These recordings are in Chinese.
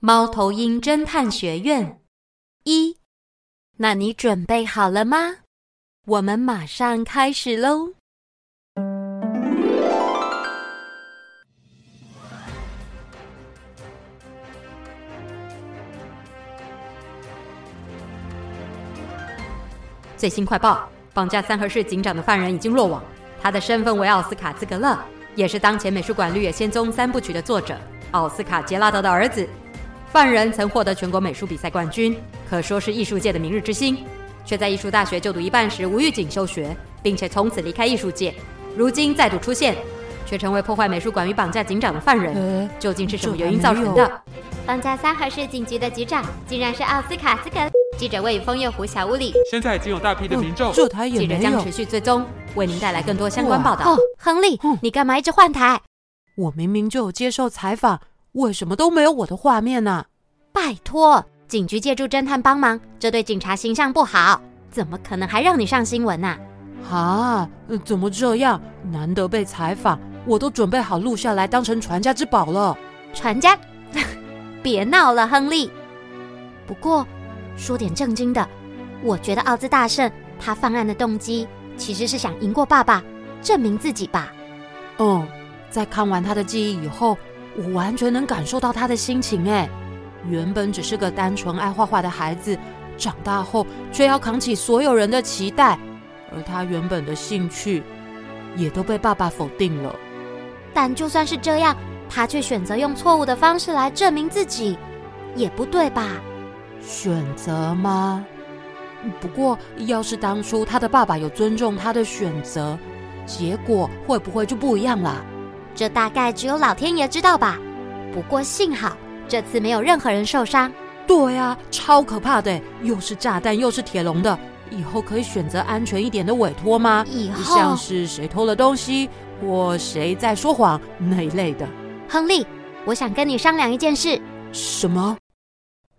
猫头鹰侦探学院一，那你准备好了吗？我们马上开始喽！最新快报：绑架三河市警长的犯人已经落网，他的身份为奥斯卡·兹格勒，也是当前美术馆《绿野仙踪》三部曲的作者奥斯卡·杰拉德的儿子。犯人曾获得全国美术比赛冠军，可说是艺术界的明日之星，却在艺术大学就读一半时无预警休学，并且从此离开艺术界。如今再度出现，却成为破坏美术馆与绑架警长的犯人，究竟是什么原因造成的？绑架三河市警局的局长竟然是奥斯卡·斯格。记者位于枫叶湖小屋里，现在已经有大批的民众。这台也记者将持续追踪，为您带来更多相关报道。哦，亨利，你干嘛一直换台？我明明就有接受采访。为什么都没有我的画面呢？拜托，警局借助侦探帮忙，这对警察形象不好，怎么可能还让你上新闻呢？啊，怎么这样？难得被采访，我都准备好录下来当成传家之宝了。传家？别闹了，亨利。不过，说点正经的，我觉得奥兹大圣他犯案的动机其实是想赢过爸爸，证明自己吧。嗯，在看完他的记忆以后。我完全能感受到他的心情哎，原本只是个单纯爱画画的孩子，长大后却要扛起所有人的期待，而他原本的兴趣也都被爸爸否定了。但就算是这样，他却选择用错误的方式来证明自己，也不对吧？选择吗？不过，要是当初他的爸爸有尊重他的选择，结果会不会就不一样了？这大概只有老天爷知道吧。不过幸好这次没有任何人受伤。对啊，超可怕的，又是炸弹又是铁笼的。以后可以选择安全一点的委托吗？以后像是谁偷了东西或谁在说谎那一类的。亨利，我想跟你商量一件事。什么？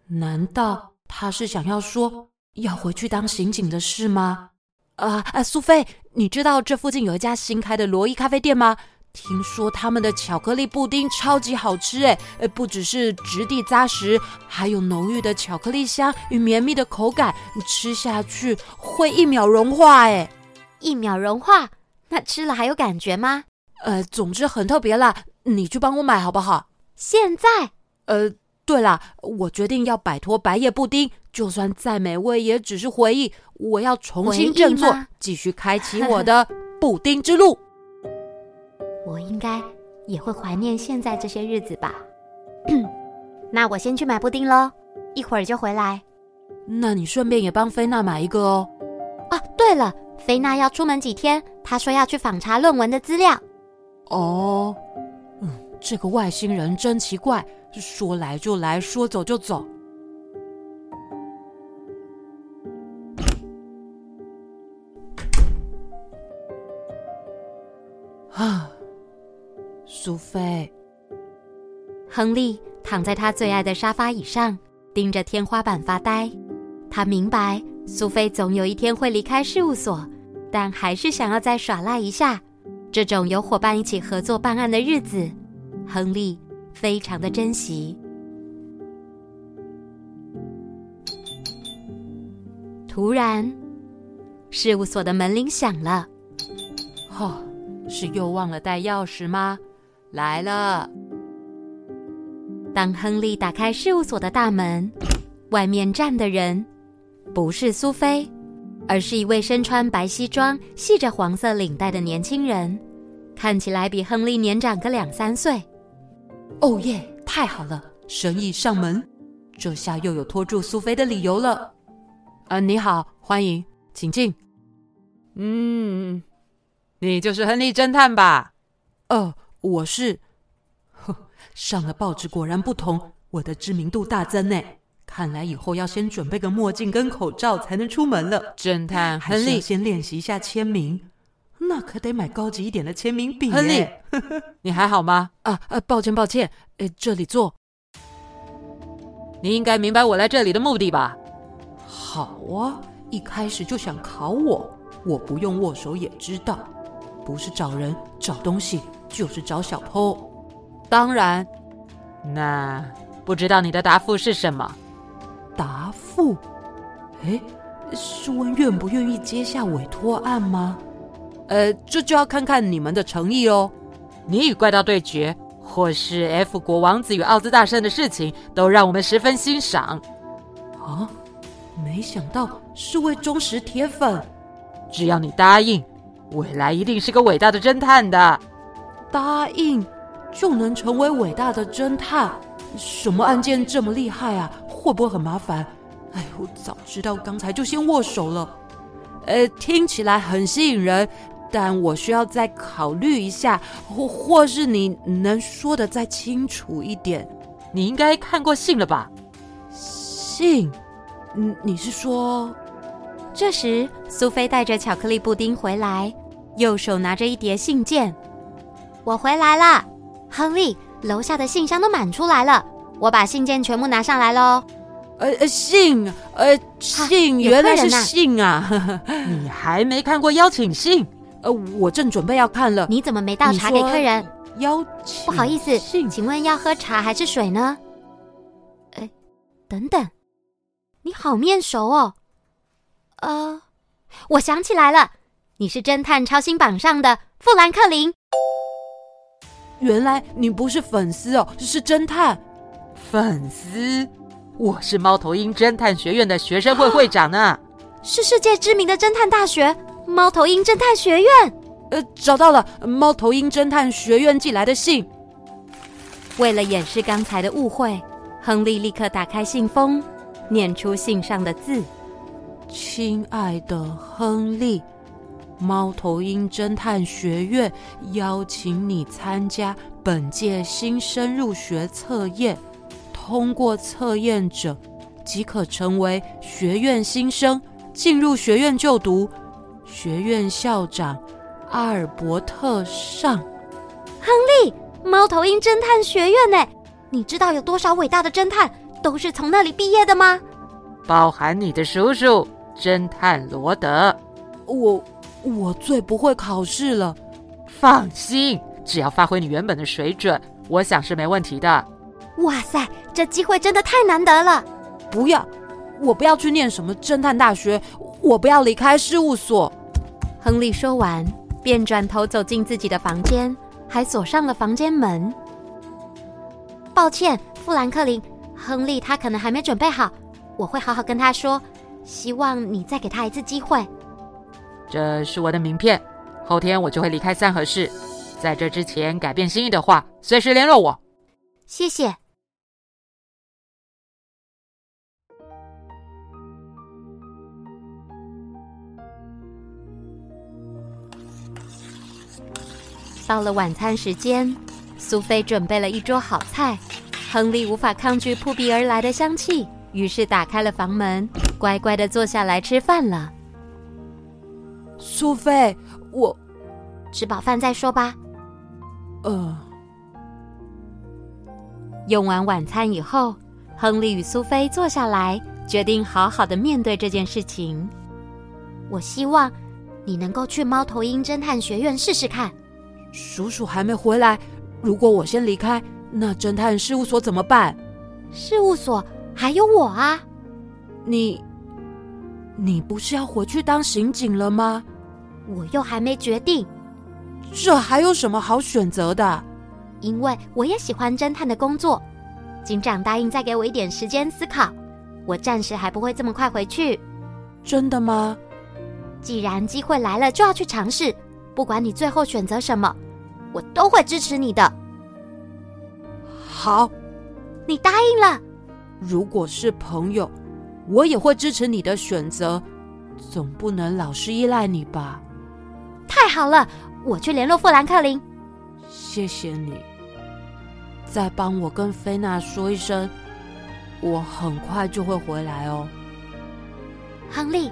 难道他是想要说要回去当刑警的事吗？啊啊，苏菲，你知道这附近有一家新开的罗伊咖啡店吗？听说他们的巧克力布丁超级好吃诶，呃，不只是质地扎实，还有浓郁的巧克力香与绵密的口感，吃下去会一秒融化诶。一秒融化？那吃了还有感觉吗？呃，总之很特别啦，你去帮我买好不好？现在？呃，对了，我决定要摆脱白夜布丁，就算再美味也只是回忆，我要重新振作，继续开启我的布丁之路。我应该也会怀念现在这些日子吧。那我先去买布丁喽，一会儿就回来。那你顺便也帮菲娜买一个哦。啊，对了，菲娜要出门几天，她说要去访查论文的资料。哦，嗯，这个外星人真奇怪，说来就来，说走就走。苏菲，亨利躺在他最爱的沙发椅上，盯着天花板发呆。他明白苏菲总有一天会离开事务所，但还是想要再耍赖一下。这种有伙伴一起合作办案的日子，亨利非常的珍惜。突然，事务所的门铃响了。哦，是又忘了带钥匙吗？来了。当亨利打开事务所的大门，外面站的人不是苏菲，而是一位身穿白西装、系着黄色领带的年轻人，看起来比亨利年长个两三岁。哦耶，太好了，生意上门，这下又有拖住苏菲的理由了。呃，你好，欢迎，请进。嗯，你就是亨利侦探吧？呃。我是，呵，上了报纸果然不同，我的知名度大增呢。看来以后要先准备个墨镜跟口罩才能出门了。侦探亨利，先练习一下签名，那可得买高级一点的签名笔。亨利，你还好吗？啊啊，抱歉抱歉，呃，这里坐。你应该明白我来这里的目的吧？好啊，一开始就想考我，我不用握手也知道，不是找人找东西，就是找小偷。当然，那不知道你的答复是什么？答复？哎，是问愿不愿意接下委托案吗？呃，这就要看看你们的诚意哦。你与怪盗对决。或是 F 国王子与奥兹大圣的事情，都让我们十分欣赏。啊，没想到是位忠实铁粉。只要你答应，未来一定是个伟大的侦探的。答应就能成为伟大的侦探？什么案件这么厉害啊？会不会很麻烦？哎，我早知道刚才就先握手了。呃，听起来很吸引人。但我需要再考虑一下，或或是你能说的再清楚一点？你应该看过信了吧？信？你你是说？这时，苏菲带着巧克力布丁回来，右手拿着一叠信件。我回来了，亨利，楼下的信箱都满出来了，我把信件全部拿上来喽。呃呃，信，呃信，原来是信啊！你还没看过邀请信？呃，我正准备要看了。你怎么没倒茶给客人？邀请？不好意思，请问要喝茶还是水呢？哎，等等，你好面熟哦。呃，我想起来了，你是侦探超星榜上的富兰克林。原来你不是粉丝哦，是侦探。粉丝？我是猫头鹰侦探学院的学生会会长呢，啊。是世界知名的侦探大学。猫头鹰侦探学院，呃，找到了猫头鹰侦探学院寄来的信。为了掩饰刚才的误会，亨利立刻打开信封，念出信上的字：“亲爱的亨利，猫头鹰侦探学院邀请你参加本届新生入学测验，通过测验者即可成为学院新生，进入学院就读。”学院校长阿尔伯特上，亨利，猫头鹰侦探学院呢？你知道有多少伟大的侦探都是从那里毕业的吗？包含你的叔叔侦探罗德。我我最不会考试了，放心，只要发挥你原本的水准，我想是没问题的。哇塞，这机会真的太难得了！不要，我不要去念什么侦探大学。我不要离开事务所。亨利说完，便转头走进自己的房间，还锁上了房间门。抱歉，富兰克林，亨利他可能还没准备好，我会好好跟他说。希望你再给他一次机会。这是我的名片，后天我就会离开三河市，在这之前改变心意的话，随时联络我。谢谢。到了晚餐时间，苏菲准备了一桌好菜。亨利无法抗拒扑鼻而来的香气，于是打开了房门，乖乖的坐下来吃饭了。苏菲，我吃饱饭再说吧。呃，用完晚餐以后，亨利与苏菲坐下来，决定好好的面对这件事情。我希望你能够去猫头鹰侦探学院试试看。叔叔还没回来，如果我先离开，那侦探事务所怎么办？事务所还有我啊！你，你不是要回去当刑警了吗？我又还没决定。这还有什么好选择的？因为我也喜欢侦探的工作。警长答应再给我一点时间思考，我暂时还不会这么快回去。真的吗？既然机会来了，就要去尝试。不管你最后选择什么，我都会支持你的。好，你答应了。如果是朋友，我也会支持你的选择。总不能老是依赖你吧？太好了，我去联络富兰克林。谢谢你。再帮我跟菲娜说一声，我很快就会回来哦。亨利，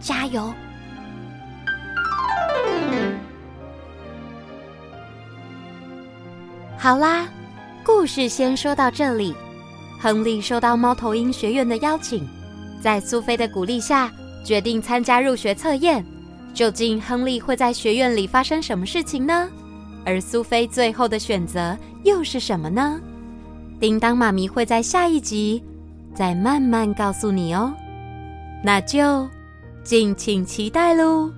加油！好啦，故事先说到这里。亨利受到猫头鹰学院的邀请，在苏菲的鼓励下，决定参加入学测验。究竟亨利会在学院里发生什么事情呢？而苏菲最后的选择又是什么呢？叮当妈咪会在下一集再慢慢告诉你哦。那就敬请期待喽。